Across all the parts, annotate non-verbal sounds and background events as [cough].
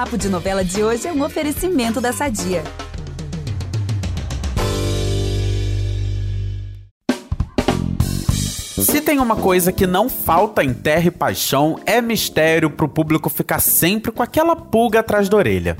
Papo de Novela de hoje é um oferecimento da Sadia. Se tem uma coisa que não falta em Terra e Paixão, é mistério pro público ficar sempre com aquela pulga atrás da orelha.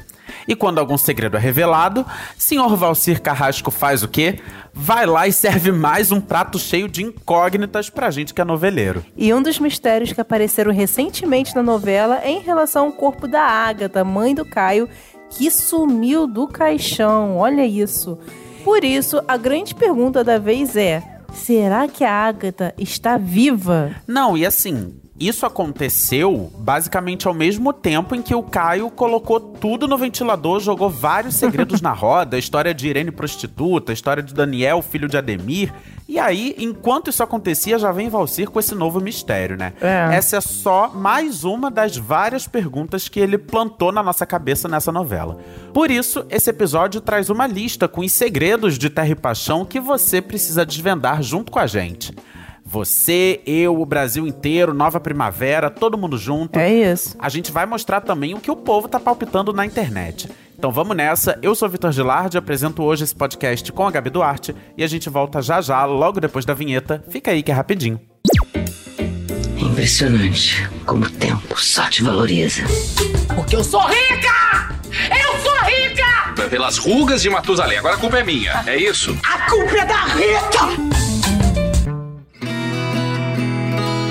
E quando algum segredo é revelado, senhor Valcir Carrasco faz o quê? Vai lá e serve mais um prato cheio de incógnitas pra gente que é noveleiro. E um dos mistérios que apareceram recentemente na novela é em relação ao corpo da Ágata, mãe do Caio, que sumiu do caixão. Olha isso. Por isso, a grande pergunta da vez é: será que a Ágata está viva? Não, e assim, isso aconteceu basicamente ao mesmo tempo em que o Caio colocou tudo no ventilador, jogou vários segredos na [laughs] roda, a história de Irene prostituta, a história de Daniel, filho de Ademir. E aí, enquanto isso acontecia, já vem Valcir com esse novo mistério, né? É. Essa é só mais uma das várias perguntas que ele plantou na nossa cabeça nessa novela. Por isso, esse episódio traz uma lista com os segredos de Terra e Paixão que você precisa desvendar junto com a gente. Você, eu, o Brasil inteiro, Nova Primavera, todo mundo junto. É isso. A gente vai mostrar também o que o povo tá palpitando na internet. Então vamos nessa. Eu sou Vitor Gilardi, apresento hoje esse podcast com a Gabi Duarte e a gente volta já já, logo depois da vinheta. Fica aí que é rapidinho. É impressionante como o tempo só te valoriza. Porque eu sou rica! Eu sou rica! Pelas rugas de Matusalém. Agora a culpa é minha. É isso? A culpa é da Rita!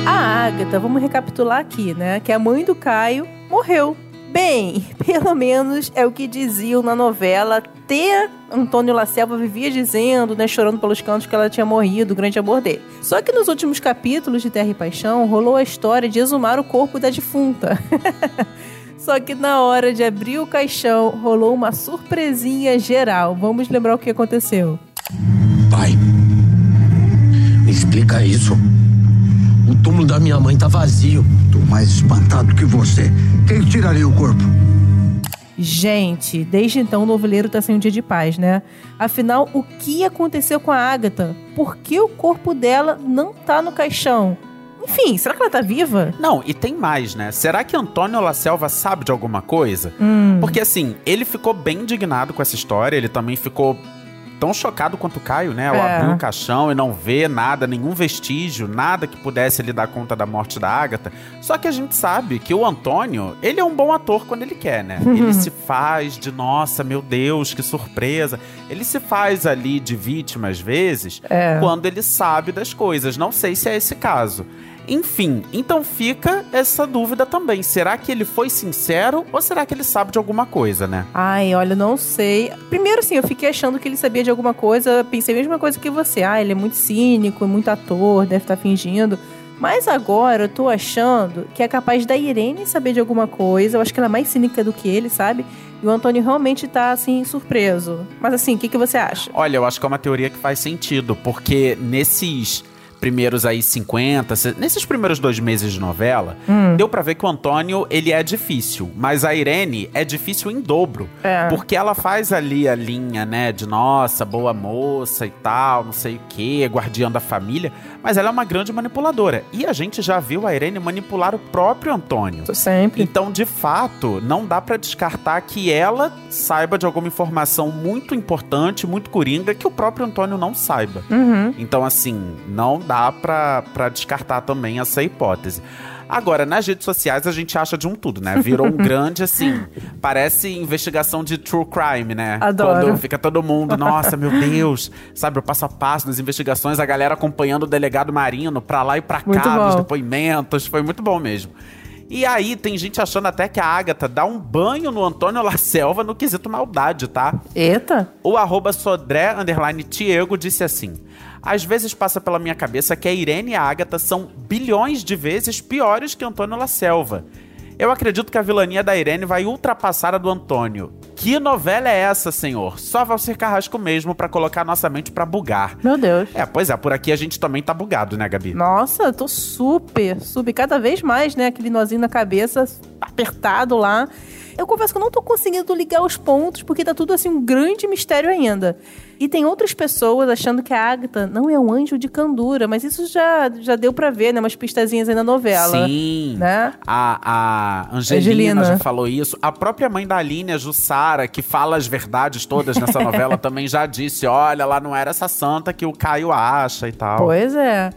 A Ágata, vamos recapitular aqui, né? Que a mãe do Caio morreu. Bem, [laughs] pelo menos é o que diziam na novela. Até Antônio Lacelva vivia dizendo, né, chorando pelos cantos, que ela tinha morrido, o grande amor dele. Só que nos últimos capítulos de Terra e Paixão rolou a história de exumar o corpo da defunta. [laughs] Só que na hora de abrir o caixão, rolou uma surpresinha geral. Vamos lembrar o que aconteceu. Pai, me explica isso. O túmulo da minha mãe tá vazio. Tô mais espantado que você. Quem tiraria o corpo? Gente, desde então o noveleiro tá sem um dia de paz, né? Afinal, o que aconteceu com a Agatha? Por que o corpo dela não tá no caixão? Enfim, será que ela tá viva? Não, e tem mais, né? Será que Antônio La Selva sabe de alguma coisa? Porque assim, ele ficou bem indignado com essa história, ele também ficou tão chocado quanto o Caio, né? Ao É. abrir o caixão e não ver nada, nenhum vestígio, nada que pudesse lhe dar conta da morte da Ágata. Só que a gente sabe que o Antônio, ele é um bom ator quando ele quer, né? Ele se faz de, nossa, meu Deus, que surpresa. Ele se faz ali de vítima às vezes, É. quando ele sabe das coisas. Não sei se é esse caso. Enfim, então fica essa dúvida também. Será que ele foi sincero ou será que ele sabe de alguma coisa, né? Ai, olha, não sei. Primeiro, assim, eu fiquei achando que ele sabia de alguma coisa. Pensei a mesma coisa que você. Ah, ele é muito cínico, é muito ator, deve estar fingindo. Mas agora eu tô achando que é capaz da Irene saber de alguma coisa. Eu acho que ela é mais cínica do que ele, sabe? E o Antônio realmente tá, assim, surpreso. Mas assim, o que, que você acha? Olha, eu acho que é uma teoria que faz sentido, porque nesses primeiros aí 50, se- nesses primeiros dois meses de novela, deu pra ver que o Antônio, ele é difícil, mas a Irene é difícil em dobro. É. Porque ela faz ali a linha, né, de nossa, boa moça e tal, não sei o quê, guardiã da família, mas ela é uma grande manipuladora. E a gente já viu a Irene manipular o próprio Antônio. Sempre. Então, de fato, não dá pra descartar que ela saiba de alguma informação muito importante, muito coringa, que o próprio Antônio não saiba. Uhum. Então, assim, não dá pra, pra descartar também essa hipótese. Agora, nas redes sociais a gente acha de um tudo, né? Virou um [laughs] grande, assim, parece investigação de true crime, né? Adoro. Quando fica todo mundo, nossa, meu Deus, sabe, o passo a passo das investigações, a galera acompanhando o delegado Marino pra lá e pra Muito cá, bom. depoimentos, foi muito bom mesmo. E aí, tem gente achando até que a Agatha dá um banho no Antônio La Selva no quesito maldade, tá? Eita. O arroba Sodré, underline Tiego, disse assim... Às vezes passa pela minha cabeça que a Irene e a Agatha são bilhões de vezes piores que Antônio La Selva. Eu acredito que a vilania da Irene vai ultrapassar a do Antônio. Que novela é essa, senhor? Só Valcir Carrasco mesmo pra colocar nossa mente pra bugar. Meu Deus. É, pois é, por aqui a gente também tá bugado, né, Gabi? Nossa, eu tô super, super, cada vez mais, né? Aquele nozinho na cabeça apertado lá. Eu confesso que eu não tô conseguindo ligar os pontos, porque tá tudo assim um grande mistério ainda. E tem outras pessoas achando que a Agatha não é um anjo de candura, mas isso já, já deu pra ver, né? Umas pistazinhas aí na novela. Sim. Né? A, a Angelina, Angelina. já falou isso. A própria mãe da Aline, a Jussara, que fala as verdades todas nessa novela, [laughs] também já disse: olha, ela não era essa santa que o Caio acha e tal. Pois é.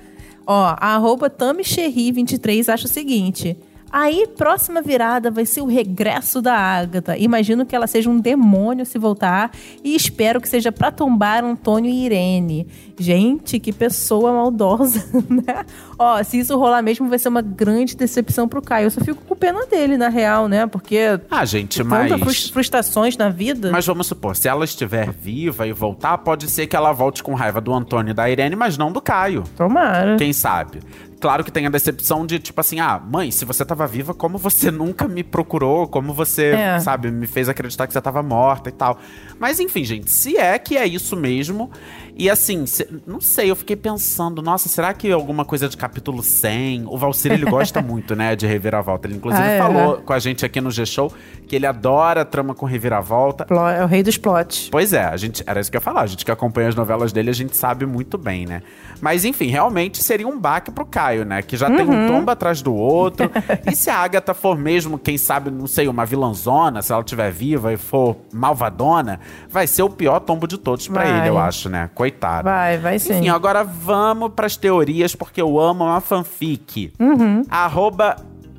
Ó, a arroba TamiCherry23 acha o seguinte. Aí, próxima virada vai ser o regresso da Agatha. Imagino que ela seja um demônio se voltar e espero que seja pra tombar Antônio e Irene. Gente, que pessoa maldosa, [laughs] né? Ó, se isso rolar mesmo, vai ser uma grande decepção pro Caio. Eu só fico com pena dele, na real, né? Porque Ah, gente, mas. tanta frus- frustrações na vida. Mas vamos supor, se ela estiver viva e voltar, pode ser que ela volte com raiva do Antônio e da Irene, mas não do Caio. Tomara. Quem sabe? Claro que tem a decepção de, tipo assim, ah, mãe, se você tava viva, como você [laughs] nunca me procurou? Como você, É. sabe, me fez acreditar que você tava morta e tal. Mas enfim, gente, se é que é isso mesmo. E assim, se- não sei, eu fiquei pensando, nossa, será que alguma coisa de capítulo 100? O Valcir, ele gosta [laughs] muito, né, de reviravolta. Ele inclusive Ah, é? falou com a gente aqui no G-Show que ele adora trama com reviravolta. Plo- É o rei dos plots. Pois é, a gente, era isso que eu ia falar. A gente que acompanha as novelas dele, a gente sabe muito bem, né? Mas enfim, realmente seria um baque pro Caio, né? Que já tem um tombo atrás do outro. [laughs] e se a Agatha for mesmo, quem sabe, não sei, uma vilãzona, se ela estiver viva e for malvadona, vai ser o pior tombo de todos pra Vai. ele, eu acho, né? Coitado. Vai, vai sim. Enfim, agora vamos pras teorias, porque eu amo uma fanfic. Uhum. Arroba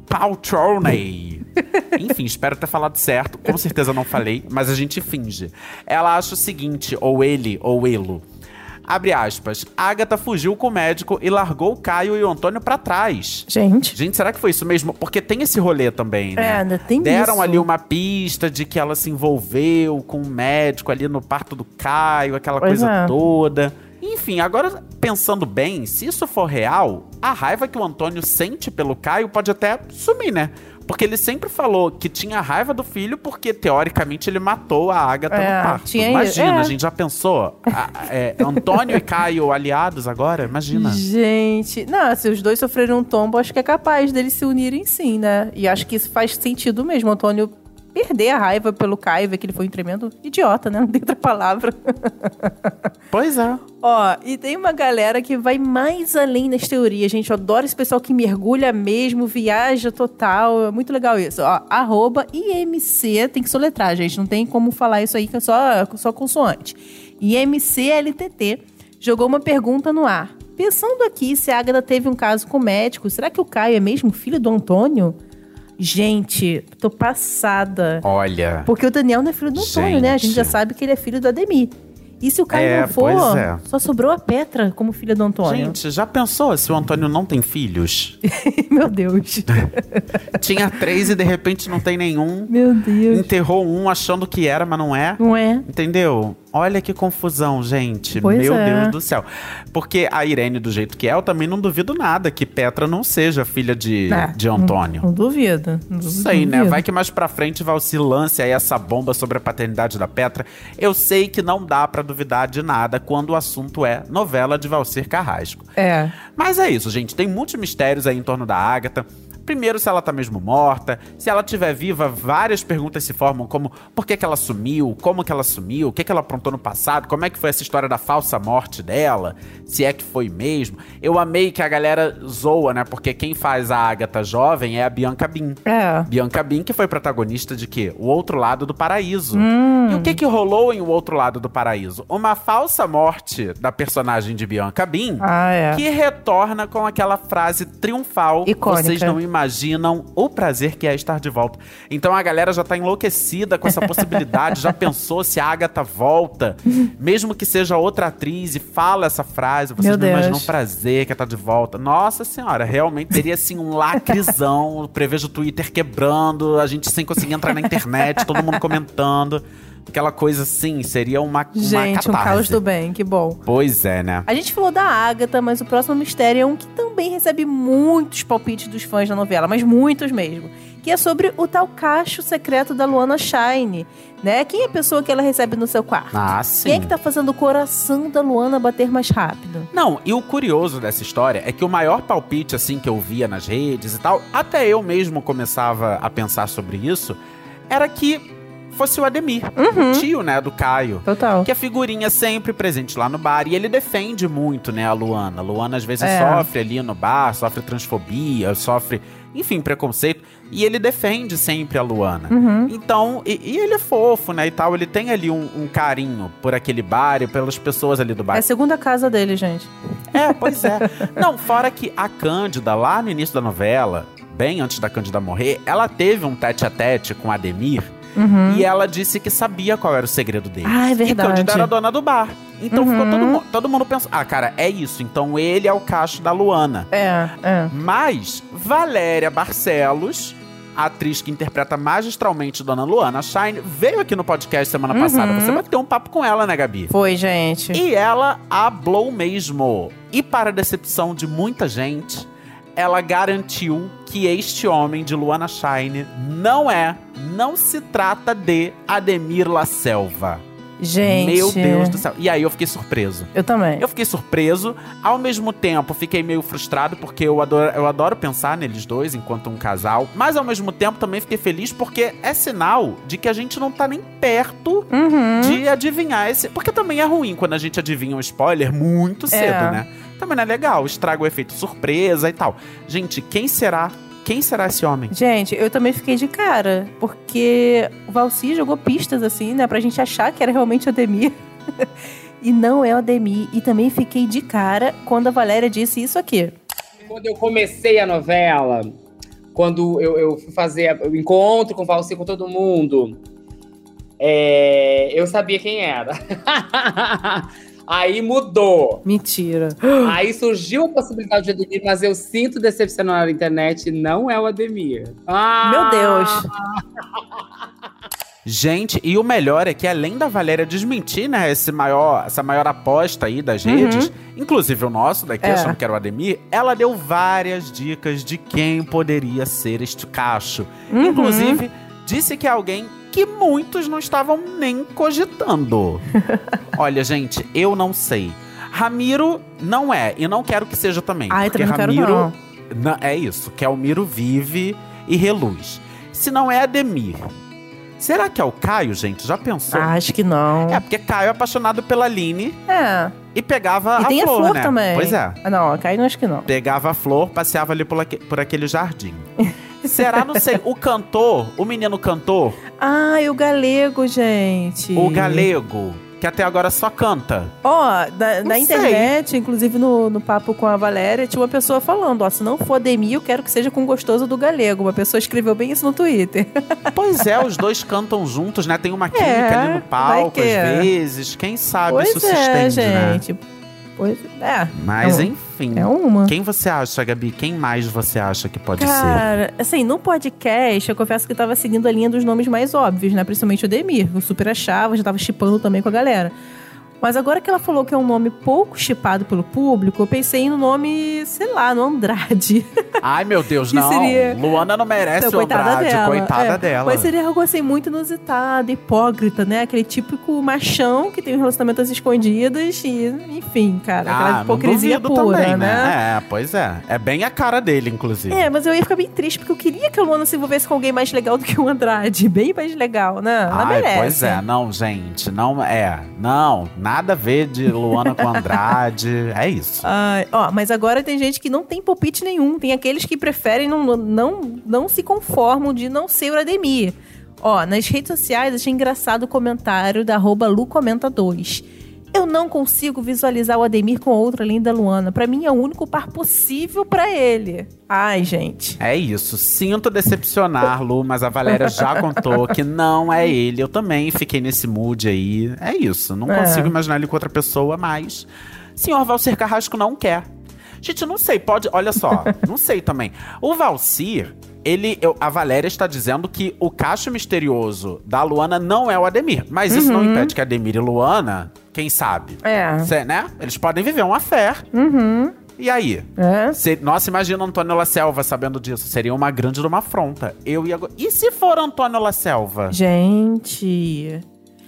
Paltroney. [laughs] Enfim, espero ter falado certo. Com certeza não falei, mas a gente finge. Ela acha o seguinte, ou ele, ou elo. Abre aspas. Agatha fugiu com o médico e largou o Caio e o Antônio pra trás. Gente. Gente, será que foi isso mesmo? Porque tem esse rolê também, né? É, ainda tem Deram isso. ali uma pista de que ela se envolveu com o médico ali no parto do Caio, aquela Pois coisa é. toda. Enfim, agora pensando bem, se isso for real, a raiva que o Antônio sente pelo Caio pode até sumir, né? Porque ele sempre falou que tinha raiva do filho porque, teoricamente, ele matou a Agatha É, no parto. Imagina, É. a gente já pensou? A- é, Antônio e Caio aliados agora? Imagina. Gente, não, se os dois sofreram um tombo, acho que é capaz deles se unirem sim, né? E acho que isso faz sentido mesmo, Antônio perder a raiva pelo Caio, ver que ele foi um tremendo idiota, né? Não tem outra palavra. [laughs] Pois é. Ó, e tem uma galera que vai mais além nas teorias, gente. Eu adoro esse pessoal que mergulha mesmo, viaja total. É muito legal isso. Ó, arroba IMC, tem que soletrar, gente. Não tem como falar isso aí, que é só, só consoante. IMCLTT jogou uma pergunta no ar. Pensando aqui se a Agatha teve um caso com o médico, será que o Caio é mesmo filho do Antônio? Gente, tô passada. Olha. Porque o Daniel não é filho do Antônio, né? A gente já sabe que ele é filho do Ademir. E se o Caio É, não for, é. só sobrou a Petra como filha do Antônio. Gente, já pensou se o Antônio não tem filhos? [laughs] Meu Deus. [laughs] Tinha três e de repente não tem nenhum. Meu Deus. Enterrou um achando que era, mas não é. Não é? Entendeu? Olha que confusão, gente. Pois Meu é. Deus do céu. Porque a Irene, do jeito que é, eu também não duvido nada que Petra não seja filha de, É, de Antônio. Não, não duvido. Não duvido, sei, né? Vai que mais pra frente vai se lance aí essa bomba sobre a paternidade da Petra. Eu sei que não dá pra duvidar de nada quando o assunto é novela de Valcir Carrasco. É. Mas é isso, gente. Tem muitos mistérios aí em torno da Agatha. Primeiro, se ela tá mesmo morta. Se ela estiver viva, várias perguntas se formam, como por que, que ela sumiu, como que ela sumiu, o que, que ela aprontou no passado, como é que foi essa história da falsa morte dela, se é que foi mesmo. Eu amei que a galera zoa, né? Porque quem faz a Agatha jovem é a Bianca Bin. É. Bianca Bin, que foi protagonista de quê? O Outro Lado do Paraíso. Hum. E o que que rolou em O Outro Lado do Paraíso? Uma falsa morte da personagem de Bianca Bin, Ah, é. que retorna com aquela frase triunfal. Icônica. Vocês não imaginam o prazer que é estar de volta. Então a galera já tá enlouquecida com essa [laughs] possibilidade, já pensou se a Agatha volta, [laughs] mesmo que seja outra atriz e fala essa frase, vocês Meu não Deus. imaginam o prazer que tá de volta. Nossa senhora, realmente teria assim um lacrizão, [laughs] prevejo o Twitter quebrando, a gente sem conseguir entrar na internet, todo mundo comentando. Aquela coisa assim, seria uma, uma Gente, um catarse. caos do bem, que bom. Pois é, né? A gente falou da Agatha, mas o próximo mistério é um que também recebe muitos palpites dos fãs da novela, mas muitos mesmo. Que é sobre o tal cacho secreto da Luana Shine, né? Quem é a pessoa que ela recebe no seu quarto? Ah, sim. Quem é que tá fazendo o coração da Luana bater mais rápido? Não, e o curioso dessa história é que o maior palpite, assim, que eu via nas redes e tal, até eu mesmo começava a pensar sobre isso, era que fosse o Ademir, o tio, né, do Caio. Total. Que é figurinha sempre presente lá no bar. E ele defende muito, né, a Luana. A Luana às vezes É. sofre ali no bar, sofre transfobia, sofre, enfim, preconceito. E ele defende sempre a Luana. Uhum. Então, e, e ele é fofo, né, e tal. Ele tem ali um, um carinho por aquele bar e pelas pessoas ali do bar. É a segunda casa dele, gente. É, pois é. Não, fora que a Cândida, lá no início da novela, bem antes da Cândida morrer, ela teve um tete a tete com o Ademir. E ela disse que sabia qual era o segredo dele. Uhum. Ah, é verdade. E Cândida era dona do bar. Então ficou Uhum. todo, mu- todo mundo pensando, ah, cara, é isso. Então ele é o cacho da Luana. É, é. Mas Valéria Barcelos, a atriz que interpreta magistralmente Dona Luana Shine, veio aqui no podcast semana passada. Uhum. Você bateu um papo com ela, né, Gabi? Foi, gente. E ela hablou mesmo. E para a decepção de muita gente, ela garantiu que este homem de Luana Shine não é, não se trata de Ademir La Selva. Gente. Meu Deus do céu. E aí eu fiquei surpreso. Eu também. Eu fiquei surpreso, ao mesmo tempo fiquei meio frustrado, porque eu adoro, eu adoro pensar neles dois enquanto um casal, mas ao mesmo tempo também fiquei feliz porque é sinal de que a gente não tá nem perto Uhum. de adivinhar esse. Porque também é ruim quando a gente adivinha um spoiler muito cedo, É. né? Também não é legal, estraga o efeito surpresa e tal. Gente, quem será? Quem será esse homem? Gente, eu também fiquei de cara, porque o Valci jogou pistas assim, né, pra gente achar que era realmente o Ademir. [laughs] e não é o Ademir. E também fiquei de cara quando a Valéria disse isso aqui. Quando eu comecei a novela, quando eu, eu fui fazer o encontro com o Valci com todo mundo, é, eu sabia quem era. [laughs] Aí mudou. Mentira. Aí surgiu a possibilidade de Ademir, mas eu sinto decepcionar na internet, não é o Ademir. Ah! Meu Deus. [laughs] Gente, e o melhor é que além da Valéria desmentir, né, esse maior, essa maior aposta aí das redes, inclusive o nosso daqui, Uhum. É. achando que era o Ademir, ela deu várias dicas de quem poderia ser este cacho. Uhum. Inclusive, disse que é alguém que muitos não estavam nem cogitando. [laughs] Olha, gente, eu não sei. Ramiro não é, e não quero que seja também. Ai, porque também Ramiro não. Não, é isso, que Almiro vive e reluz. Se não é Ademir, será que é o Caio, gente? Já pensou? Acho que não. É, porque Caio é apaixonado pela Aline É. e pegava E a tem flor, a flor né? também. Pois é. Ah, não, a Kai não acho que não. Pegava a flor, passeava ali por, aque- por aquele jardim. [laughs] Será, não sei, o cantor, o menino cantor, Ah, e o galego, gente. o galego, que até agora só canta. Ó, na, Não na sei. internet, inclusive no, no papo com a Valéria, tinha uma pessoa falando, ó, se não for Ademir, eu quero que seja com gostoso do galego. Uma pessoa escreveu bem isso no Twitter. [laughs] Pois é, os dois cantam juntos, né? Tem uma química É, ali no palco, às é. vezes. Quem sabe pois isso se é, estende, né? Pois é. Mas É um- enfim. É uma. Quem você acha, Gabi? Quem mais você acha que pode ser? Cara, assim, no podcast, eu confesso que eu tava seguindo a linha dos nomes mais óbvios, né? Principalmente o Demir. Eu super achava, já tava chipando também com a galera. Mas agora que ela falou que é um nome pouco chipado pelo público, eu pensei no nome, sei lá, no Andrade. [laughs] Ai, meu Deus, não. seria- Luana não merece Então, o Andrade. Coitada é. dela. Mas seria algo assim muito inusitado, hipócrita, né? Aquele típico machão que tem relacionamentos escondidas e, enfim, cara, aquela Ah, hipocrisia não duvido pura, também, né? É, pois é. É bem a cara dele, inclusive. É, mas eu ia ficar bem triste, porque eu queria que a Luana se envolvesse com alguém mais legal do que o Andrade. Bem mais legal, né? Ela Ai, merece. pois é, não, gente, não é, não, nada a ver de Luana com Andrade, [laughs] é isso. Ai, ó, mas agora tem gente que não tem palpite nenhum. Tem aqueles que preferem não, não, não se conformam de não ser o Ademir. Ó, nas redes sociais achei engraçado o comentário da arroba LuComenta2. Eu não consigo visualizar o Ademir com outra além da Luana. Pra mim é o único par possível pra ele. Ai, gente. É isso, sinto decepcionar, Lu, mas a Valéria já [laughs] contou que não é ele. Eu também fiquei nesse mood aí. É isso, não É. consigo imaginar ele com outra pessoa, mas. Senhor Valcir Carrasco não quer. Gente, não sei, pode. Olha só, [laughs] não sei também. O Valcir, ele. eu- a Valéria está dizendo que o cacho misterioso da Luana não é o Ademir. Mas isso não impede que Ademir e Luana, quem sabe? É. Cê, né? Eles podem viver uma fé. Uhum. E aí? É. Se- nossa, imagina Antônio La Selva sabendo disso. Seria uma grande de uma afronta. Eu ia. E se for Antônio La Selva? Gente.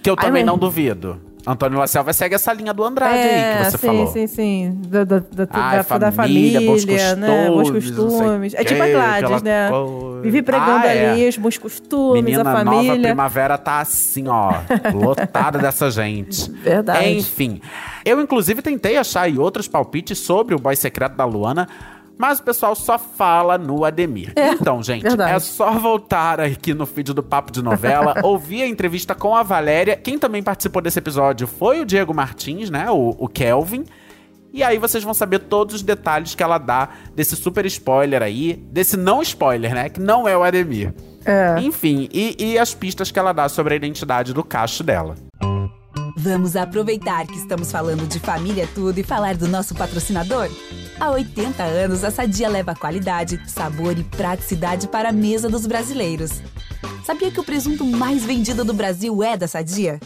Que eu Ai, também mas- não duvido. Antônio La Selva segue essa linha do Andrade aí que você É, sim, falou. sim, sim. Da, da, da, Ai, da- da família, bons né? Bons costumes, não sei costumes. É tipo a Gladys, né? coisa. Vive pregando Ah, é. ali os bons costumes, Menina a nova família. primavera tá assim, ó, [laughs] lotada dessa gente. Verdade. Enfim, eu inclusive tentei achar aí outros palpites sobre o boy secreto da Luana, mas o pessoal só fala no Ademir. É, então, gente, verdade. é só voltar aqui no feed do Papo de Novela, [laughs] ouvir a entrevista com a Valéria. Quem também participou desse episódio foi o Diego Martins, né, o, o Kelvin. E aí vocês vão saber todos os detalhes que ela dá desse super spoiler aí, desse não spoiler, né, que não é o Ademir. É. Enfim, e, e as pistas que ela dá sobre a identidade do cacho dela. Vamos aproveitar que estamos falando de família é tudo e falar do nosso patrocinador? Há 80 anos, a Sadia leva qualidade, sabor e praticidade para a mesa dos brasileiros. Sabia que o presunto mais vendido do Brasil é da Sadia?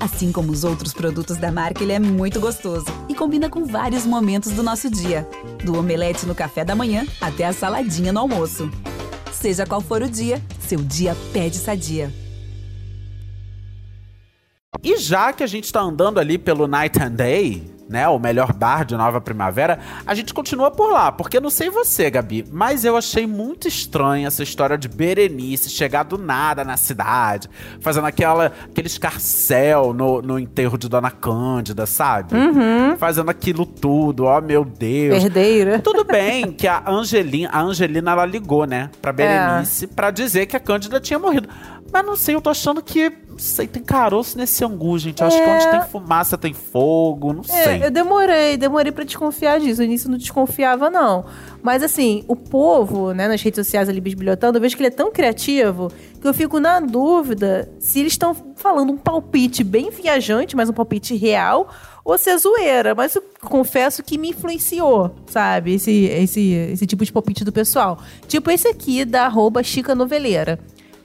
Assim como os outros produtos da marca, ele é muito gostoso e combina com vários momentos do nosso dia. Do omelete no café da manhã até a saladinha no almoço. Seja qual for o dia, seu dia pede Sadia. E já que a gente tá andando ali pelo Night and Day, né, o melhor bar de Nova Primavera, a gente continua por lá, porque eu não sei você, Gabi, mas eu achei muito estranha essa história de Berenice chegar do nada na cidade, fazendo aquela, aquele escarcel no, no enterro de Dona Cândida, sabe? Fazendo aquilo tudo, ó meu Deus. Herdeira. Tudo bem que a Angelina, a Angelina ela ligou, né, pra Berenice pra dizer que a Cândida tinha morrido. Mas não sei, eu tô achando que, não sei, tem caroço nesse angu, gente. Acho que É. onde tem fumaça tem fogo, não sei. É, eu demorei, demorei pra desconfiar disso. No início não desconfiava, não. Mas assim, o povo, né, nas redes sociais ali bisbilhotando, eu vejo que ele é tão criativo que eu fico na dúvida se eles estão falando um palpite bem viajante, mas um palpite real, ou se é zoeira. Mas eu confesso que me influenciou, sabe? Esse, esse, esse tipo de palpite do pessoal. Tipo esse aqui da arroba Chica Noveleira.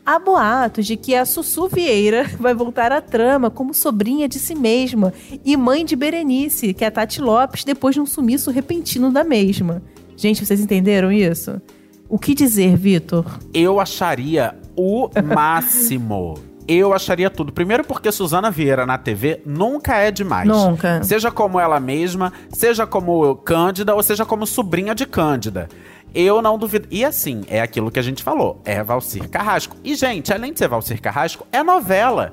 Há boatos de que a Sussu Vieira [laughs] vai voltar à trama como sobrinha de si mesma e mãe de Berenice, que é a Tati Lopes, depois de um sumiço repentino da mesma. Gente, vocês entenderam isso? O que dizer, Vitor? Eu acharia o máximo. Eu acharia tudo. Primeiro porque Suzana Vieira na TV nunca é demais. Nunca. Seja como ela mesma, seja como Cândida ou seja como sobrinha de Cândida. Eu não duvido. E assim, é aquilo que a gente falou. É Valcir Carrasco. E, gente, além de ser Valcir Carrasco, é novela.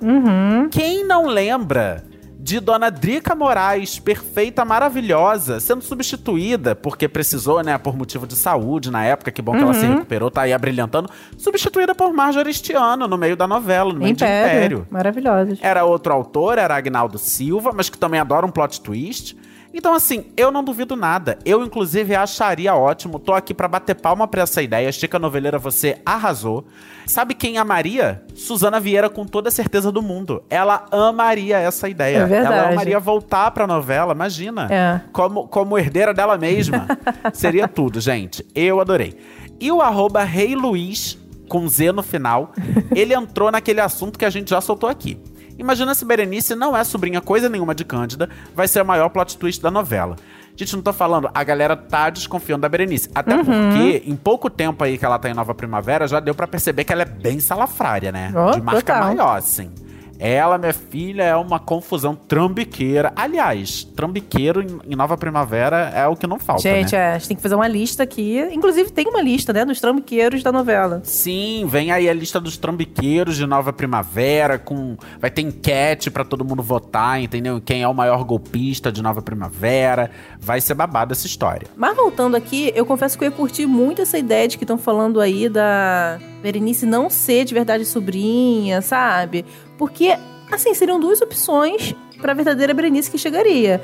Quem não lembra de Dona Drica Moraes, perfeita, maravilhosa, sendo substituída, porque precisou, né, por motivo de saúde na época, que bom que ela se recuperou, tá aí abrilhantando, substituída por Marjorie este ano, no meio da novela, no meio de Império. Maravilhosos. Era outro autor, era Agnaldo Silva, mas que também adora um plot twist. Então, assim, eu não duvido nada. Eu, inclusive, acharia ótimo. Tô aqui pra bater palma pra essa ideia. Chica Noveleira, você arrasou. Sabe quem amaria? Suzana Vieira, com toda a certeza do mundo. Ela amaria essa ideia. É verdade. Ela amaria voltar pra novela, imagina. É. Como, como herdeira dela mesma. [laughs] Seria tudo, gente. Eu adorei. E o arroba Rei Luiz, com Z no final, [laughs] ele entrou naquele assunto que a gente já soltou aqui. Imagina se Berenice não é sobrinha coisa nenhuma de Cândida, vai ser o maior plot twist da novela. Gente, não tô falando, a galera tá desconfiando da Berenice. Até Uhum. porque, em pouco tempo aí que ela tá em Nova Primavera, já deu pra perceber que ela é bem salafrária, né? Ó, de marca total. maior, assim. Ela, minha filha, é uma confusão trambiqueira. Aliás, trambiqueiro em, Nova Primavera é o que não falta, Gente, né? é, a gente tem que fazer uma lista aqui. Inclusive, tem uma lista, né, dos trambiqueiros da novela. Sim, vem aí a lista dos trambiqueiros de Nova Primavera, com vai ter enquete pra todo mundo votar, entendeu? Quem é o maior golpista de Nova Primavera. Vai ser babado essa história. Mas voltando aqui, eu confesso que eu ia curtir muito essa ideia de que estão falando aí da Berenice não ser de verdade sobrinha, sabe? Porque, assim, seriam duas opções pra verdadeira Berenice que chegaria.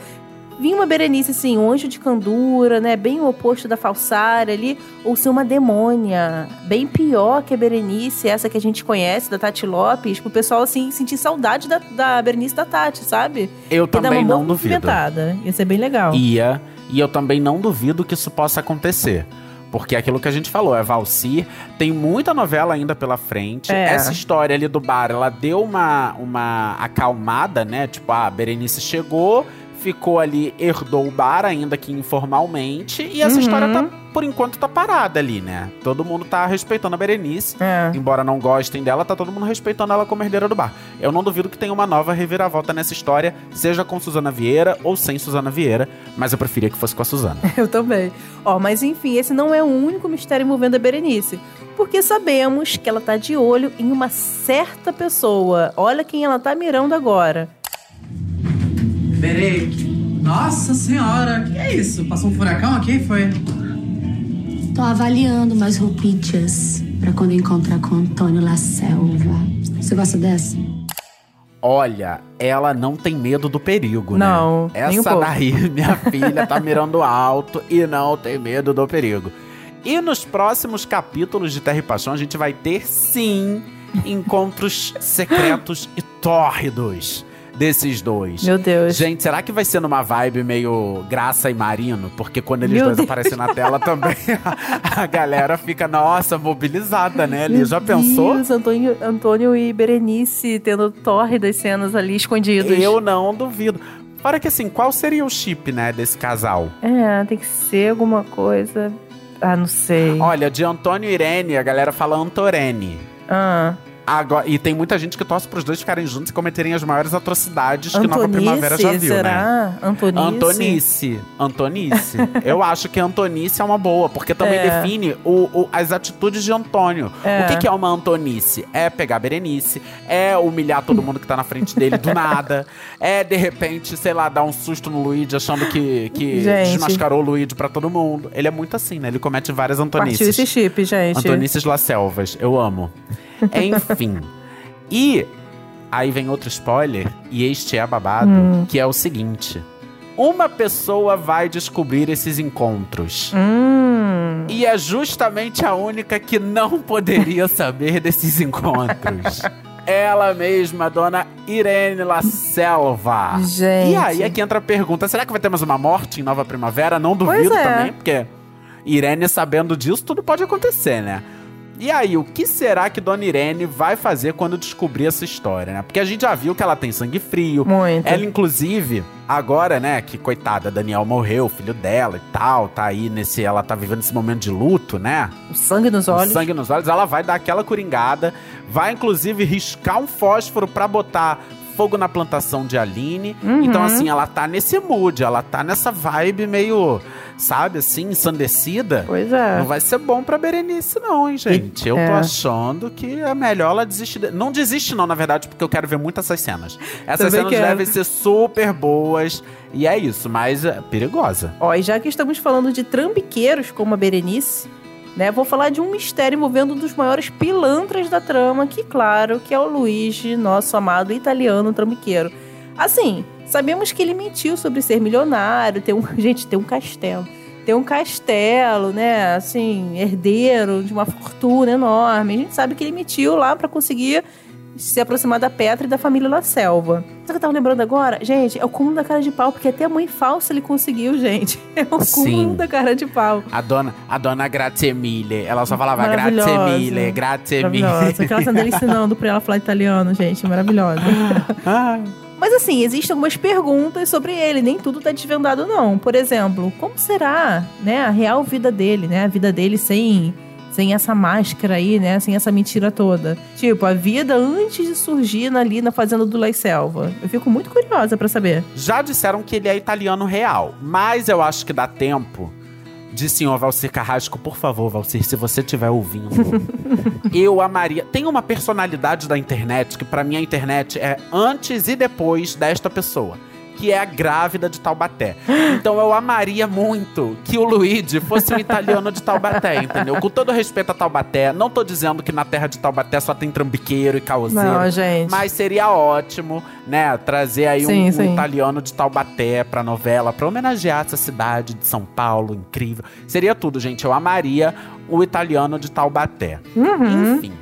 Vinha uma Berenice, assim, um anjo de candura, né? Bem o oposto da falsária ali. Ou ser uma demônia. Bem pior que a Berenice, essa que a gente conhece, da Tati Lopes. Pro pessoal, assim, sentir saudade da, da Berenice da Tati, sabe? Eu também não duvido. Ia ser bem legal. Ia, e eu também não duvido que isso possa acontecer. Porque é aquilo que a gente falou, é Valcir, tem muita novela ainda pela frente. É. Essa história ali do bar, ela deu uma, uma acalmada, né? Tipo, a Berenice chegou, ficou ali, herdou o bar, ainda que informalmente, e essa Uhum. história tá, por enquanto, tá parada ali, né? Todo mundo tá respeitando a Berenice. É. Embora não gostem dela, tá todo mundo respeitando ela como herdeira do bar. Eu não duvido que tenha uma nova reviravolta nessa história, seja com Suzana Vieira ou sem Suzana Vieira, mas eu preferia que fosse com a Suzana. [laughs] Eu também. Ó, mas enfim, esse não é o único mistério envolvendo a Berenice. Porque sabemos que ela tá de olho em uma certa pessoa. Olha quem ela tá mirando agora. Berek. Nossa senhora, que é isso? Passou um furacão aqui? Foi? Tô avaliando umas roupinhas pra quando encontrar com o Antônio La Selva. Você gosta dessa? Olha, ela não tem medo do perigo, Não, né? um Essa pouco. daí, [laughs] minha filha, tá mirando alto e não tem medo do perigo. E nos próximos capítulos de Terra e Paixão, a gente vai ter, sim, encontros secretos e tórridos desses dois. Meu Deus. Gente, será que vai ser numa vibe meio Graça e Marino? Porque quando eles Meu dois Deus. aparecem na tela também, a, [laughs] a galera fica, nossa, mobilizada, né? Ali, já pensou? Deus, Antônio, Antônio e Berenice tendo tórridas cenas ali escondidos. Eu não duvido. Para que assim, qual seria o chip, né, desse casal? É, tem que ser alguma coisa. Ah, não sei. Olha, de Antônio e Irene, a galera fala Antorene. Ah, Agora, e tem muita gente que torce pros dois ficarem juntos e cometerem as maiores atrocidades que Nova Primavera já Antonice, viu, né? será? Antonice? Antonice. Antonice. Eu [laughs] acho que Antonice é uma boa, porque também É. define o, o- as atitudes de Antônio. É. O que, que é uma Antonice? É pegar a Berenice, é humilhar todo mundo que tá na frente dele do nada, [laughs] é, de repente, sei lá, dar um susto no Luigi achando que, que [laughs] Gente. desmascarou o Luigi pra todo mundo. Ele é muito assim, né? Ele comete várias Partiu Antonices. esse chip, gente. Antonices La Selvas, eu amo. [laughs] Enfim. E aí vem outro spoiler, e este é babado, Hum. que é o seguinte: uma pessoa vai descobrir esses encontros. Hum. E é justamente a única que não poderia saber desses encontros. [laughs] Ela mesma, a dona Irene La Selva. Gente. E aí é que entra a pergunta: será que vai ter mais uma morte em Nova Primavera? Não duvido é. também, porque Irene sabendo disso, tudo pode acontecer, né? E aí, o que será que Dona Irene vai fazer quando descobrir essa história, né? Porque a gente já viu que ela tem sangue frio. Muito. Ela, inclusive, agora, né, que coitada, Daniel morreu, o filho dela e tal, tá aí nesse. Ela tá vivendo esse momento de luto, né? O sangue nos O olhos. sangue nos olhos, ela vai dar aquela coringada, vai inclusive riscar um fósforo pra botar fogo na plantação de Aline. Uhum. Então, assim, ela tá nesse mood, ela tá nessa vibe meio, sabe, assim, ensandecida. Pois é. Não vai ser bom pra Berenice, não, hein, gente? Eu tô é. achando que é melhor ela desistir. de- Não desiste, não, na verdade, porque eu quero ver muito essas cenas. Essas Também cenas quero. devem ser super boas. E é isso, mas é perigosa. Ó, e já que estamos falando de trambiqueiros como a Berenice, né, vou falar de um mistério envolvendo um dos maiores pilantras da trama, que claro, que é o Luigi, nosso amado italiano trambiqueiro. Assim, sabemos que ele mentiu sobre ser milionário, ter um, [laughs] gente, ter um castelo. Ter um castelo, né, assim, herdeiro de uma fortuna enorme. A gente sabe que ele mentiu lá pra conseguir se aproximar da Petra e da família La Selva. O que eu tava lembrando agora? Gente, é o cúmulo da cara de pau, porque até a mãe falsa ele conseguiu, gente. [laughs] É o cúmulo da cara de pau. A dona, a dona Grazie mille. Ela só falava grazie mille, grazie mille. Aquela cena dele ensinando pra ela falar italiano, gente. Maravilhosa. [laughs] Ah, Mas assim, existem algumas perguntas sobre ele, nem tudo tá desvendado não. Por exemplo, como será, né, a real vida dele, né? A vida dele sem sem essa máscara aí, né? Sem essa mentira toda. Tipo, a vida antes de surgir ali na fazenda do Lai Selva. Eu fico muito curiosa pra saber. Já disseram que ele é italiano real, mas eu acho que dá tempo de senhor Valcir Carrasco, por favor, Valcir, se você estiver ouvindo, [laughs] eu amaria. Tem uma personalidade da internet que pra mim a internet é antes e depois desta pessoa. Que é a grávida de Taubaté. Então eu amaria muito que o Luigi fosse um italiano de Taubaté, entendeu? Com todo respeito a Taubaté, não tô dizendo que na terra de Taubaté só tem trambiqueiro e causeiro. Não, gente. Mas seria ótimo, né? Trazer aí Sim, um, um sim. italiano de Taubaté pra novela, pra homenagear essa cidade de São Paulo, incrível. Seria tudo, gente. Eu amaria o italiano de Taubaté. Uhum. Enfim.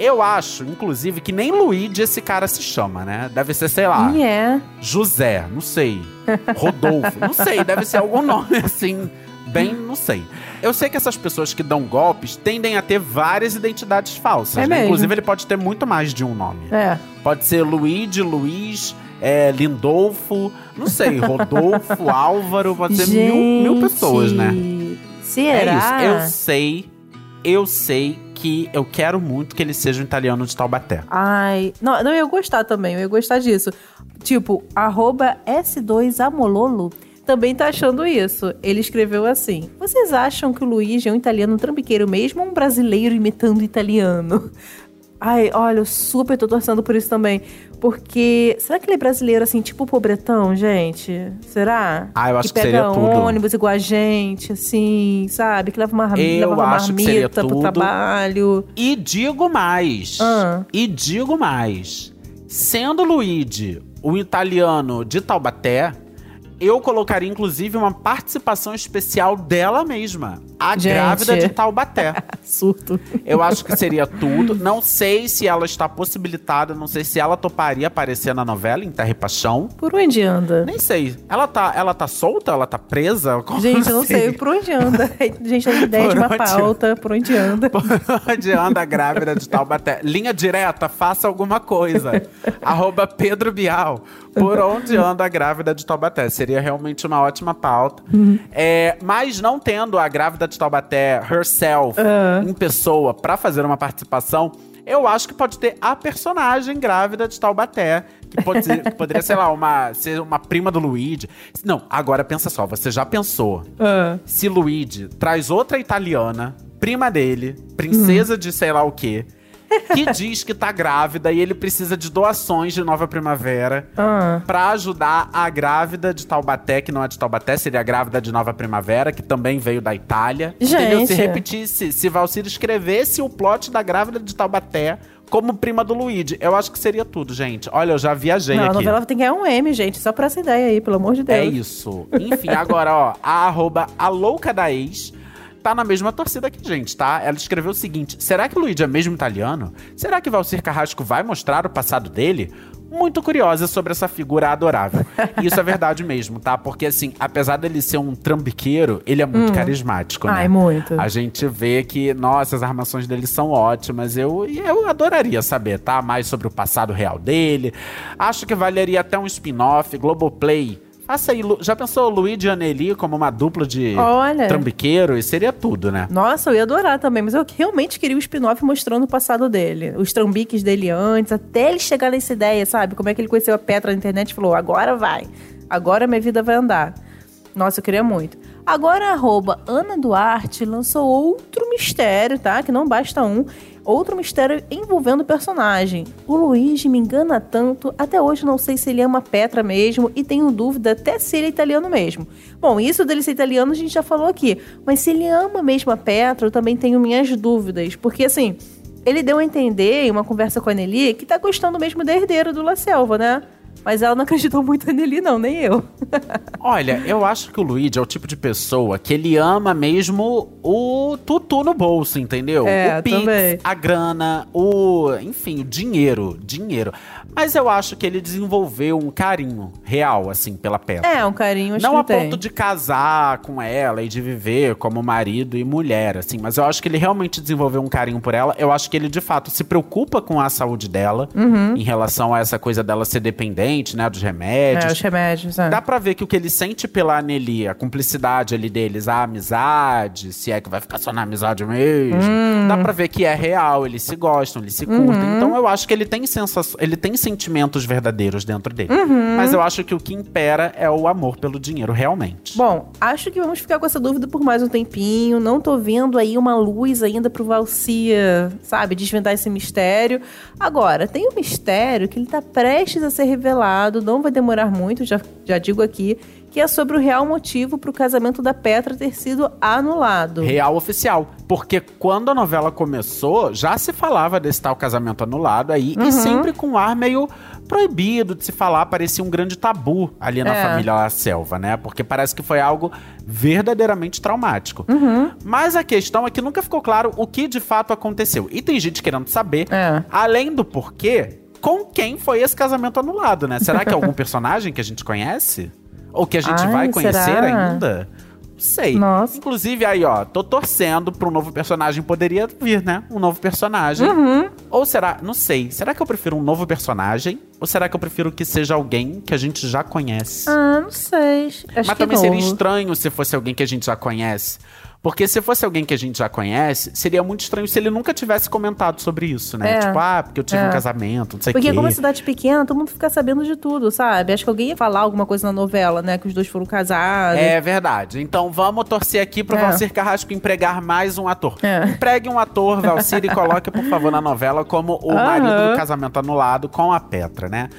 Eu acho, inclusive, que nem Luigi esse cara se chama, né? Deve ser, sei lá, E é. José, não sei. Rodolfo, não sei, deve ser algum nome [laughs] assim, bem, não sei. Eu sei que essas pessoas que dão golpes tendem a ter várias identidades falsas, É né? Inclusive, ele pode ter muito mais de um nome. É. Pode ser Luigi, Luiz, é, Lindolfo, não sei, Rodolfo, [laughs] Álvaro, pode ser mil, mil pessoas, né? Será? É isso. Eu sei, eu sei que eu quero muito que ele seja um italiano de Taubaté. Ai, não, não, eu ia gostar também, eu ia gostar disso. Tipo, arroba S2Amololo também tá achando isso. Ele escreveu assim: Vocês acham que o Luigi é um italiano trambiqueiro mesmo ou um brasileiro imitando italiano? Ai, olha, eu super tô torcendo por isso também. Porque. Será que ele é brasileiro, assim, tipo pobretão, gente? Será? Ah, eu acho que, pega seria tudo. ônibus igual a gente, assim, sabe? Que leva uma, Eu leva uma acho que marmita pro tudo. trabalho. E digo mais. Ah. E digo mais. Sendo Luigi o italiano de Taubaté, eu colocaria inclusive uma participação especial dela mesma, a Gente. grávida de Taubaté. [laughs] Surto. Eu acho que seria tudo. Não sei se ela está possibilitada, não sei se ela toparia aparecer na novela em Terra e Paixão. Por onde anda? Nem sei. Ela tá, ela tá solta? Ela tá presa? Como Gente, eu não assim? sei por onde anda. [laughs] Gente, tem ideia Por de uma onde? pauta, por onde anda. [laughs] Por onde anda a grávida de Taubaté? Linha direta, faça alguma coisa. Arroba Pedro Bial. Por onde anda a grávida de Taubaté? Seria realmente uma ótima pauta. É, mas não tendo a grávida de Taubaté herself em pessoa pra fazer uma participação, eu acho que pode ter a personagem grávida de Taubaté. Que, pode ser- que poderia, sei lá, uma, ser uma prima do Luigi. Não, agora pensa só, você já pensou se Luigi traz outra italiana, prima dele, princesa de sei lá o quê, que diz que tá grávida e ele precisa de doações de Nova Primavera Ah. pra ajudar a grávida de Taubaté, que não é de Taubaté, seria a grávida de Nova Primavera, que também veio da Itália. Entendeu? Se Gente. repetisse, se Valcir escrevesse o plot da grávida de Taubaté como prima do Luigi, eu acho que seria tudo, gente. Olha, eu já viajei Não, a aqui. novela tem que ganhar um M, gente. Só por essa ideia aí, pelo amor de Deus. É isso. Enfim, agora, ó, a arroba a louca da ex tá na mesma torcida que a gente, tá? Ela escreveu o seguinte: será que o Luigi é mesmo italiano? Será que Valcir Carrasco vai mostrar o passado dele? Muito curiosa sobre essa figura adorável. E isso é verdade mesmo, tá? Porque, assim, apesar dele ser um trambiqueiro, ele é muito Hum. carismático, né? Ai, muito. A gente vê que, nossa, as armações dele são ótimas. Eu, eu adoraria saber, tá? Mais sobre o passado real dele. Acho que valeria até um spin-off, Globoplay. Aí, Lu- já pensou o Luigi e a Nelly como uma dupla de Olha. trambiqueiro? E seria tudo, né? Nossa, eu ia adorar também, mas eu realmente queria o spin-off mostrando o passado dele. Os trambiques dele antes, até ele chegar nessa ideia, sabe? Como é que ele conheceu a Petra na internet e falou: agora vai. Agora minha vida vai andar. Nossa, eu queria muito. Agora, arroba Ana Duarte lançou outro mistério, tá? Que não basta um. Outro mistério envolvendo o personagem. O Luigi me engana tanto, até hoje não sei se ele ama Petra mesmo e tenho dúvida até se ele é italiano mesmo. Bom, isso dele ser italiano a gente já falou aqui, mas se ele ama mesmo a Petra, eu também tenho minhas dúvidas, porque assim, ele deu a entender em uma conversa com a Nelly que tá gostando mesmo da herdeira do La Selva, né? Mas ela não acreditou muito [laughs] Nelly não, nem eu. Olha, eu acho que o Luigi é o tipo de pessoa que ele ama mesmo o tutu no bolso, entendeu? É, o Pix, também. a grana, o. Enfim, o dinheiro. Dinheiro. Mas eu acho que ele desenvolveu um carinho real, assim, pela Petra. É, um carinho acho Não a ponto de casar com ela e de viver como marido e mulher, assim. Mas eu acho que ele realmente desenvolveu um carinho por ela. Eu acho que ele, de fato, se preocupa com a saúde dela. Uhum. Em relação a essa coisa dela ser dependente, né? Dos remédios. É, os remédios, é. Dá pra ver que o que ele sente pela Anneli, a cumplicidade ali deles, a amizade, se é que vai ficar só na amizade mesmo. Hum. Dá pra ver que é real, eles se gostam, eles se curtem. Uhum. Então eu acho que ele tem sensações, ele tem sentimentos verdadeiros dentro dele. Uhum. Mas eu acho que o que impera é o amor pelo dinheiro, realmente. Bom, acho que vamos ficar com essa dúvida por mais um tempinho. Não tô vendo aí uma luz ainda pro Valcia, sabe, desvendar esse mistério. Agora, tem um mistério que ele tá prestes a ser revelado, não vai demorar muito, já, já digo aqui, que é sobre o real motivo pro casamento da Petra ter sido anulado. Real oficial. Porque quando a novela começou, já se falava desse tal casamento anulado aí, Uhum. e sempre com um ar meio proibido de se falar, parecia um grande tabu ali na É. família La Selva, né? Porque parece que foi algo verdadeiramente traumático. Uhum. Mas a questão é que nunca ficou claro o que de fato aconteceu. E tem gente querendo saber, É. além do porquê, com quem foi esse casamento anulado, né? Será que é algum [laughs] personagem que a gente conhece? Ou que a gente Ai, vai conhecer será? ainda? Sei. Nossa. Inclusive, aí, ó, tô torcendo pra um novo personagem. Poderia vir, né? Um novo personagem. Uhum. Ou será, não sei, será que eu prefiro um novo personagem? Ou será que eu prefiro que seja alguém que a gente já conhece? Ah, não sei. Acho Mas também novo. seria estranho se fosse alguém que a gente já conhece. Porque se fosse alguém que a gente já conhece, seria muito estranho se ele nunca tivesse comentado sobre isso, né? É. Tipo, ah, porque eu tive É. um casamento, não sei o Porque quê. como é cidade pequena, todo mundo fica sabendo de tudo, sabe? Acho que alguém ia falar alguma coisa na novela, né? Que os dois foram casados. É verdade. Então vamos torcer aqui pro É. Valcir Carrasco empregar mais um ator. É. Empregue um ator, Valcir, e coloque, por favor, na novela como o marido do casamento anulado com a Petra, né?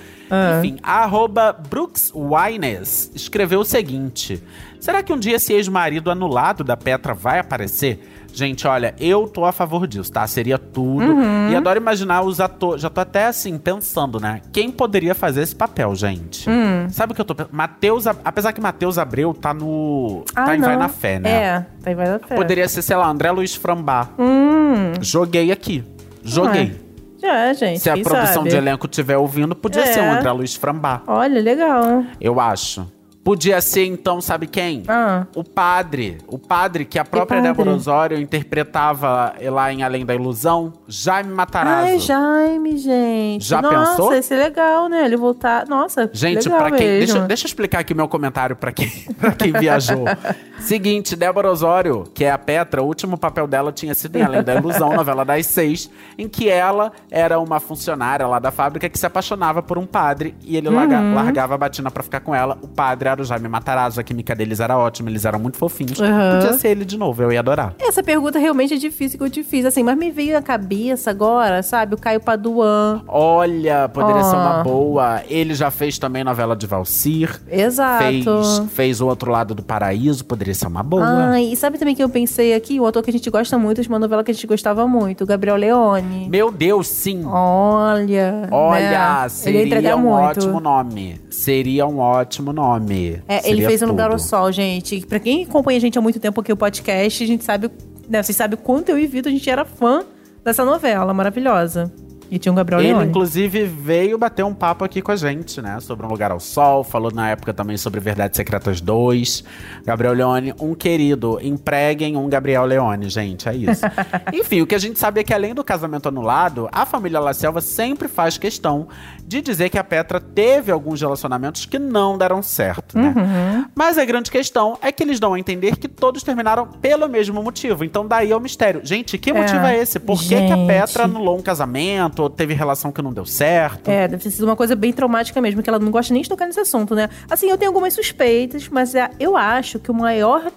Enfim, a arroba Brooks Wines escreveu o seguinte: Será que um dia esse ex-marido anulado da Petra vai aparecer? Gente, olha, eu tô a favor disso, tá? Seria tudo. Uhum. E adoro imaginar os atores. Já tô até assim, pensando, né? Quem poderia fazer esse papel, gente? Hum. Sabe o que eu tô pensando? Matheus. Apesar que Matheus Abreu tá no. Ah, tá em Vai não. na Fé, né? É, tá em Vai na Fé. Poderia ser, sei lá, André Luiz Frambá. Hum. Joguei aqui. Joguei. Já, gente. Se a produção sabe? de elenco estiver ouvindo, podia É. ser o André Luiz Frambá. Olha, legal. Eu acho. Podia ser, então, sabe quem? Ah. O padre. O padre que a própria? Débora Osório interpretava lá em Além da Ilusão. Jaime Matarazzo. Ai, Jaime, gente. Já Nossa, pensou? ia ser legal, né? Ele voltar. Nossa, Gente, legal pra quem. mesmo. Deixa, deixa eu explicar aqui meu comentário pra quem, [laughs] pra quem viajou. [laughs] Seguinte, Débora Osório, que é a Petra, o último papel dela tinha sido em Além da Ilusão, novela das seis, em que ela era uma funcionária lá da fábrica que se apaixonava por um padre e ele larga- Uhum. largava a batina pra ficar com ela. O padre era o Jaime Matarazzo, a química deles era ótima, eles eram muito fofinhos. Uhum. Podia ser ele de novo, eu ia adorar. Essa pergunta realmente é difícil que eu te fiz, assim, mas me veio na cabeça agora, sabe? O Caio Paduan. Olha, poderia ser uma boa. Ele já fez também novela de Valsir. Exato. Fez, fez o outro lado do paraíso, poderia ser uma boa. Ai, e sabe também que eu pensei aqui? Um ator que a gente gosta muito, de uma novela que a gente gostava muito, o Gabriel Leone. Meu Deus, sim. Olha. Olha, né? Seria um muito. ótimo nome. Seria um ótimo nome. É, ele Seria fez um lugar ao tudo. sol, gente. Pra quem acompanha a gente há muito tempo aqui o podcast, a gente sabe, né, vocês sabem o quanto eu e Vitor a gente era fã dessa novela maravilhosa. E tinha o Gabriel Ele, Leone. inclusive, veio bater um papo aqui com a gente, né? Sobre Um Lugar ao Sol. Falou na época também sobre Verdades Secretas 2. Gabriel Leone, um querido. Empreguem um Gabriel Leone, gente. É isso. [laughs] Enfim, o que a gente sabe é que além do casamento anulado, a família La Selva sempre faz questão de dizer que a Petra teve alguns relacionamentos que não deram certo, né? Uhum. Mas a grande questão é que eles dão a entender que todos terminaram pelo mesmo motivo. Então daí é o mistério. Gente, que É. motivo é esse? Por que, que a. Petra anulou um casamento ou teve relação que não deu certo? É, deve ter sido uma coisa bem traumática mesmo, que ela não gosta nem de tocar nesse assunto, né? Assim, eu tenho algumas suspeitas, mas é, eu acho que o maior,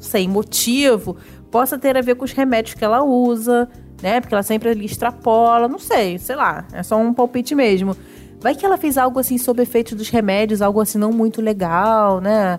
sei, motivo possa ter a ver com os remédios que ela usa, né? Porque ela sempre ali extrapola, não sei, sei lá, é só um palpite mesmo. Vai que ela fez algo assim sob efeitos dos remédios, algo assim não muito legal, né?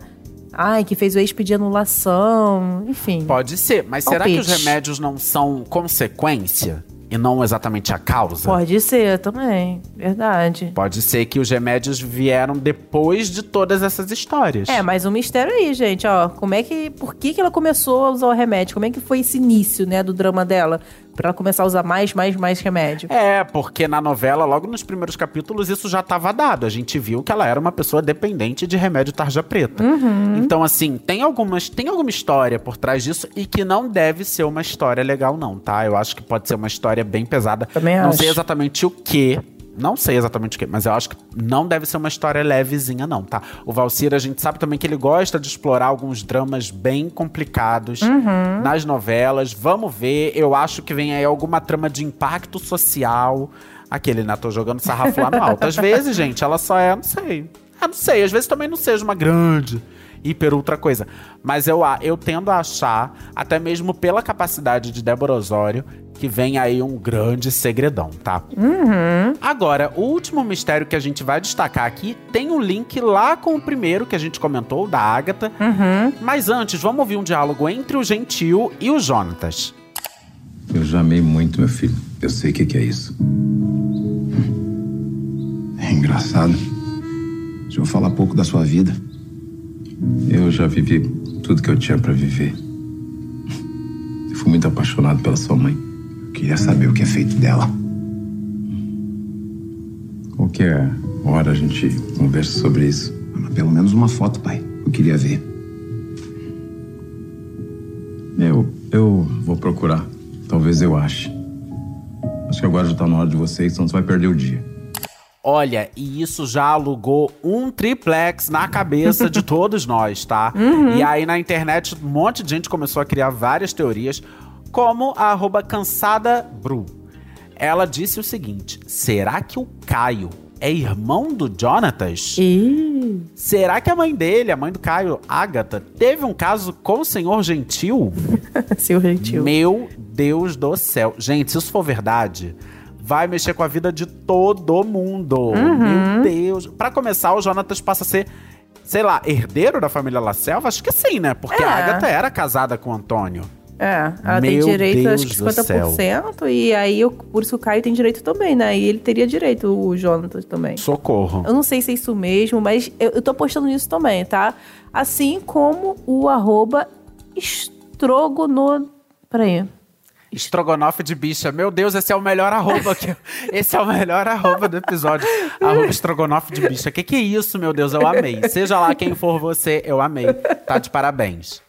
Ai, que fez o ex pedir anulação, enfim. Pode ser, mas será que os Palpite. remédios não são consequência e não exatamente a causa? Pode ser também, verdade. Pode ser que os remédios vieram depois de todas essas histórias. É, mas um mistério aí, gente, ó. Como é que. Por que, que ela começou a usar o remédio? Como é que foi esse início, né, do drama dela? Pra ela começar a usar mais, mais, mais remédio. É, porque na novela, logo nos primeiros capítulos, isso já estava dado. A gente viu que ela era uma pessoa dependente de remédio tarja preta. Uhum. Então, assim, tem, algumas, tem alguma história por trás disso e que não deve ser uma história legal, não, tá? Eu acho que pode ser uma história bem pesada. Também não acho. sei exatamente o que. Não sei exatamente o que, mas eu acho que não deve ser uma história levezinha, não, tá? O Valcir, a gente sabe também que ele gosta de explorar alguns dramas bem complicados Uhum. nas novelas. Vamos ver. Eu acho que vem aí alguma trama de impacto social. Aquele, né? Tô jogando sarrafo lá no alto. Às [laughs] vezes, gente, ela só é, não sei. Ah, não sei. Às vezes também não seja uma grande, hiper ultra coisa. Mas eu, eu tendo a achar, até mesmo pela capacidade de Débora Osório, que vem aí um grande segredão, tá? Uhum. Agora, o último mistério que a gente vai destacar aqui tem um link lá com o primeiro que a gente comentou, da Agatha. Uhum. Mas antes, vamos ouvir um diálogo entre o Gentil e o Jonatas. Eu já amei muito, meu filho. Eu sei o que, que é isso. É engraçado. Deixa eu falar pouco da sua vida. Eu já vivi tudo que eu tinha pra viver. Eu fui muito apaixonado pela sua mãe. Eu queria saber o que é feito dela. Qualquer hora a gente conversa sobre isso. Mas pelo menos uma foto, pai. Eu queria ver. Eu vou procurar. Talvez eu ache. Acho que agora já tá na hora de vocês, senão você vai perder o dia. Olha, e isso já alugou um triplex na cabeça de [laughs] todos nós, tá? Uhum. E aí na internet um monte de gente começou a criar várias teorias, como a arroba cansada Bru. Ela disse o seguinte: será que o Caio é irmão do Jonatas? Será que a mãe dele, a mãe do Caio, Agatha, teve um caso com o senhor Gentil? [laughs] Senhor Gentil. Meu Deus do céu. Gente, se isso for verdade, vai mexer com a vida de todo mundo. Uhum. Meu Deus. Pra começar, o Jonatas passa a ser, sei lá, herdeiro da família La Selva? Acho que sim, né? Porque É. a Agatha era casada com o Antônio. É, ela tem Meu direito, Deus acho que do 50%, e aí eu- por isso o Caio tem direito também, né? E ele teria direito, o Jonathan também. Socorro. Eu não sei se é isso mesmo, mas eu, eu tô postando nisso também, tá? Assim como o arroba estrogono... Peraí. Estrogonofe de bicha. Meu Deus, esse é o melhor arroba aqui. [laughs] Esse é o melhor arroba do episódio. Arroba estrogonofe de bicha. Que que é isso, meu Deus? Eu amei. Seja lá quem for você, eu amei. Tá de parabéns.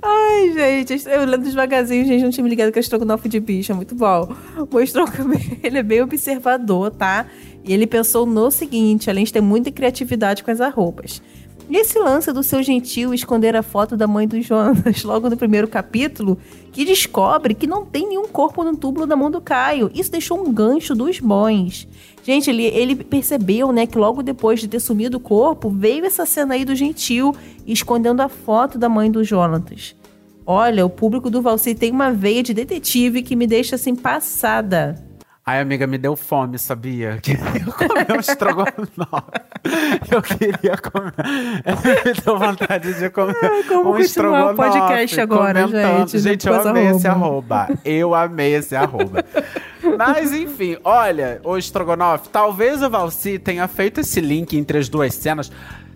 Ai, gente, eu lendo devagarzinho, gente, não tinha me ligado que é estrogonofe de bicho, é muito bom. O estrogonofe, [laughs] ele é bem observador, tá? E ele pensou no seguinte, além de ter muita criatividade com as arropas. E esse lance do seu gentil esconder a foto da mãe do Jonas [laughs] logo no primeiro capítulo, que descobre que não tem nenhum corpo no túmulo da mão do Caio. Isso deixou um gancho dos bons. Gente, ele, ele percebeu, né, que logo depois de ter sumido o corpo, veio essa cena aí do gentil escondendo a foto da mãe do Jonatas. Olha, o público do Valci tem uma veia de detetive que me deixa assim passada. Ai, amiga, me deu fome, sabia? [laughs] Eu comer um estrogonofe. Eu queria comer. Me deu vontade de comer como um continuar o podcast agora, comentando. gente, Gente, eu amei esse arroba. arroba. Eu amei esse arroba. Mas, enfim, olha, o estrogonofe, talvez o Valci tenha feito esse link entre as duas cenas.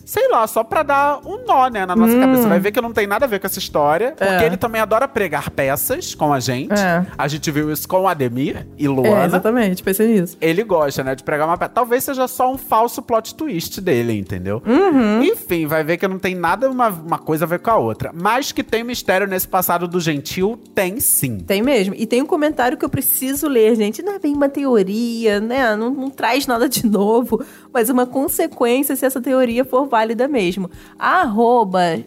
Sei lá, só pra dar um nó, né, na nossa Hum. cabeça. Vai ver que não tem nada a ver com essa história. Porque É. ele também adora pregar peças com a gente. É. A gente viu isso com Ademir e É, Luana. exatamente, pensei nisso. Ele gosta, né, de pregar uma peça. Talvez seja só um falso plot twist dele, entendeu? Uhum. Enfim, vai ver que não tem nada uma, uma coisa a ver com a outra. Mas que tem mistério nesse passado do gentil, tem sim. Tem mesmo. E tem um comentário que eu preciso ler, gente. Não é bem uma teoria, né? Não, não traz nada de [laughs] novo, mas uma consequência se essa teoria for válida mesmo. A arroba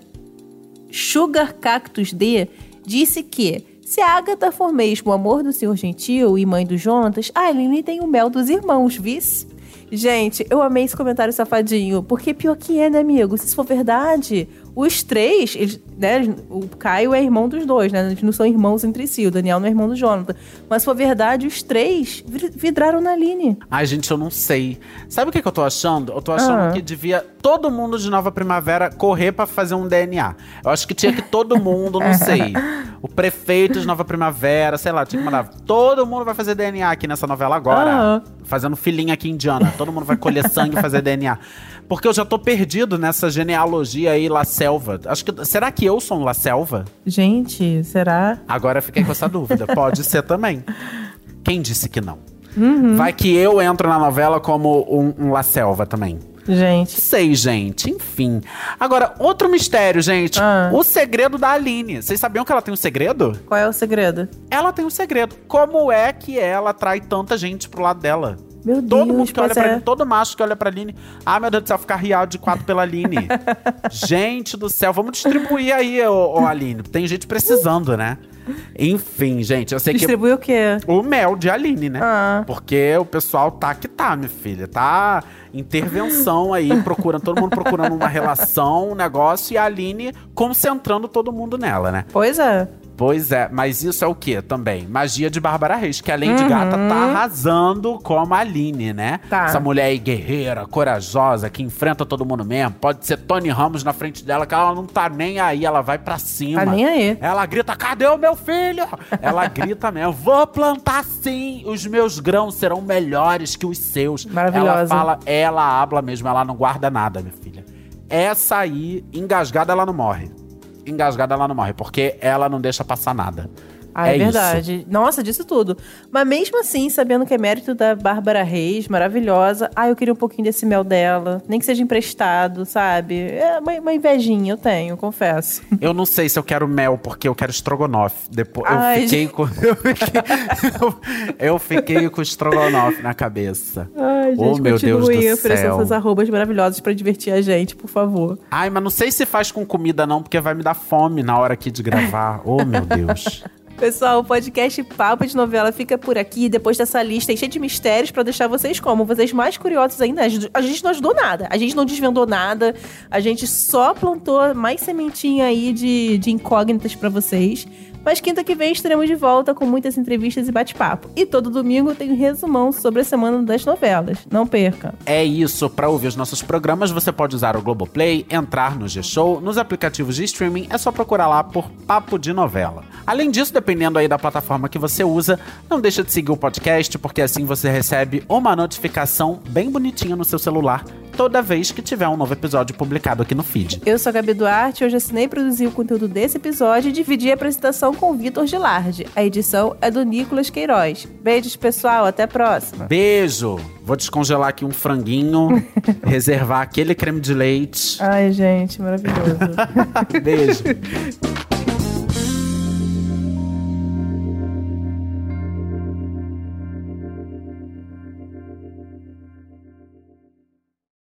SugarCactusD disse que se a Agatha for mesmo o amor do Senhor Gentil e mãe do Jonatas, a Aline tem o mel dos irmãos, vice? Gente, eu amei esse comentário safadinho, porque pior que é, né, amigo? Se isso for verdade, os três, eles, né, o Caio é irmão dos dois, né? Eles não são irmãos entre si, o Daniel não é irmão do Jonathan. Mas se for verdade, os três vi- vidraram na Aline. Ai, gente, eu não sei. Sabe o que, que eu tô achando? Eu tô achando Ah. que devia todo mundo de Nova Primavera correr pra fazer um DNA. Eu acho que tinha que todo mundo, não sei. [laughs] O prefeito de Nova Primavera, sei lá, tinha que mandar. Todo mundo vai fazer DNA aqui nessa novela agora. Ah. Fazendo filinha aqui indiana. Todo mundo vai colher sangue e fazer DNA. Porque eu já tô perdido nessa genealogia aí, La Selva. Acho que. Será que eu sou um La Selva? Gente, será? Agora fiquei com essa dúvida. [laughs] Pode ser também. Quem disse que não? Uhum. Vai que eu entro na novela como um, um La Selva também. Gente. Sei, gente. Enfim. Agora, outro mistério, gente. Ah. O segredo da Aline. Vocês sabiam que ela tem um segredo? Qual é o segredo? Ela tem um segredo. Como é que ela atrai tanta gente pro lado dela? Meu Todo Deus, mundo que olha pra é. Aline, todo macho que olha pra Aline. Ah, meu Deus do céu, ficar riado de quatro pela Aline. [laughs] gente do céu, vamos distribuir aí, ô, ô Aline. Tem gente precisando, né? Enfim, gente, eu sei que. Distribui o quê? O mel de Aline, né? Ah. Porque o pessoal tá que tá, minha filha. Tá intervenção aí, procurando, todo mundo procurando uma relação, um negócio, e a Aline concentrando todo mundo nela, né? Pois é. Pois é, mas isso é o que também? Magia de Bárbara Reis, que além de Uhum. gata, tá arrasando como a Aline, né? Tá. Essa mulher aí guerreira, corajosa, que enfrenta todo mundo mesmo. Pode ser Tony Ramos na frente dela, que ela não tá nem aí, ela vai pra cima. Tá nem aí. Ela grita, cadê o meu filho? Ela grita mesmo, vou plantar sim, os meus grãos serão melhores que os seus. Maravilhosa. Ela fala, ela habla mesmo, ela não guarda nada, minha filha. Essa aí, engasgada, ela não morre. Engasgada, ela não morre, porque ela não deixa passar nada. Ah, é, É verdade. Nossa, disse tudo. Mas mesmo assim, sabendo que é mérito da Bárbara Reis, maravilhosa, ah, eu queria um pouquinho desse mel dela. Nem que seja emprestado, sabe? É uma, uma invejinha, eu tenho, confesso. Eu não sei se eu quero mel, porque eu quero estrogonofe. Depois, eu Ai, fiquei gente. com. [laughs] Eu fiquei, eu, eu fiquei com estrogonofe na cabeça. Ai, gente, oh, meu Deus do oferecendo céu. essas arrobas maravilhosas pra divertir a gente, por favor. Ai, mas não sei se faz com comida, não, porque vai me dar fome na hora aqui de gravar. Oh, meu Deus. [laughs] Pessoal, o podcast Papo de Novela fica por aqui, depois dessa lista cheia de mistérios pra deixar vocês como? Vocês mais curiosos ainda. A gente- não ajudou nada, a gente não desvendou nada, a gente só plantou mais sementinha aí de, de incógnitas pra vocês. Mas quinta que vem estaremos de volta com muitas entrevistas e bate-papo. E todo domingo tem um resumão sobre a semana das novelas. Não perca. É isso, para ouvir os nossos programas você pode usar o Globoplay, entrar no G-Show, nos aplicativos de streaming, é só procurar lá por Papo de Novela. Além disso, dependendo aí da plataforma que você usa, não deixa de seguir o podcast, porque assim você recebe uma notificação bem bonitinha no seu celular toda vez que tiver um novo episódio publicado aqui no feed. Eu sou a Gabi Duarte, hoje assinei e produzi o conteúdo desse episódio e dividi a apresentação com o Vitor Gilardi. A edição é do Nicolas Queiroz. Beijos, pessoal, até a próxima. Beijo! Vou descongelar aqui um franguinho, [laughs] reservar aquele creme de leite. Ai, gente, maravilhoso. [laughs] Beijo! [laughs]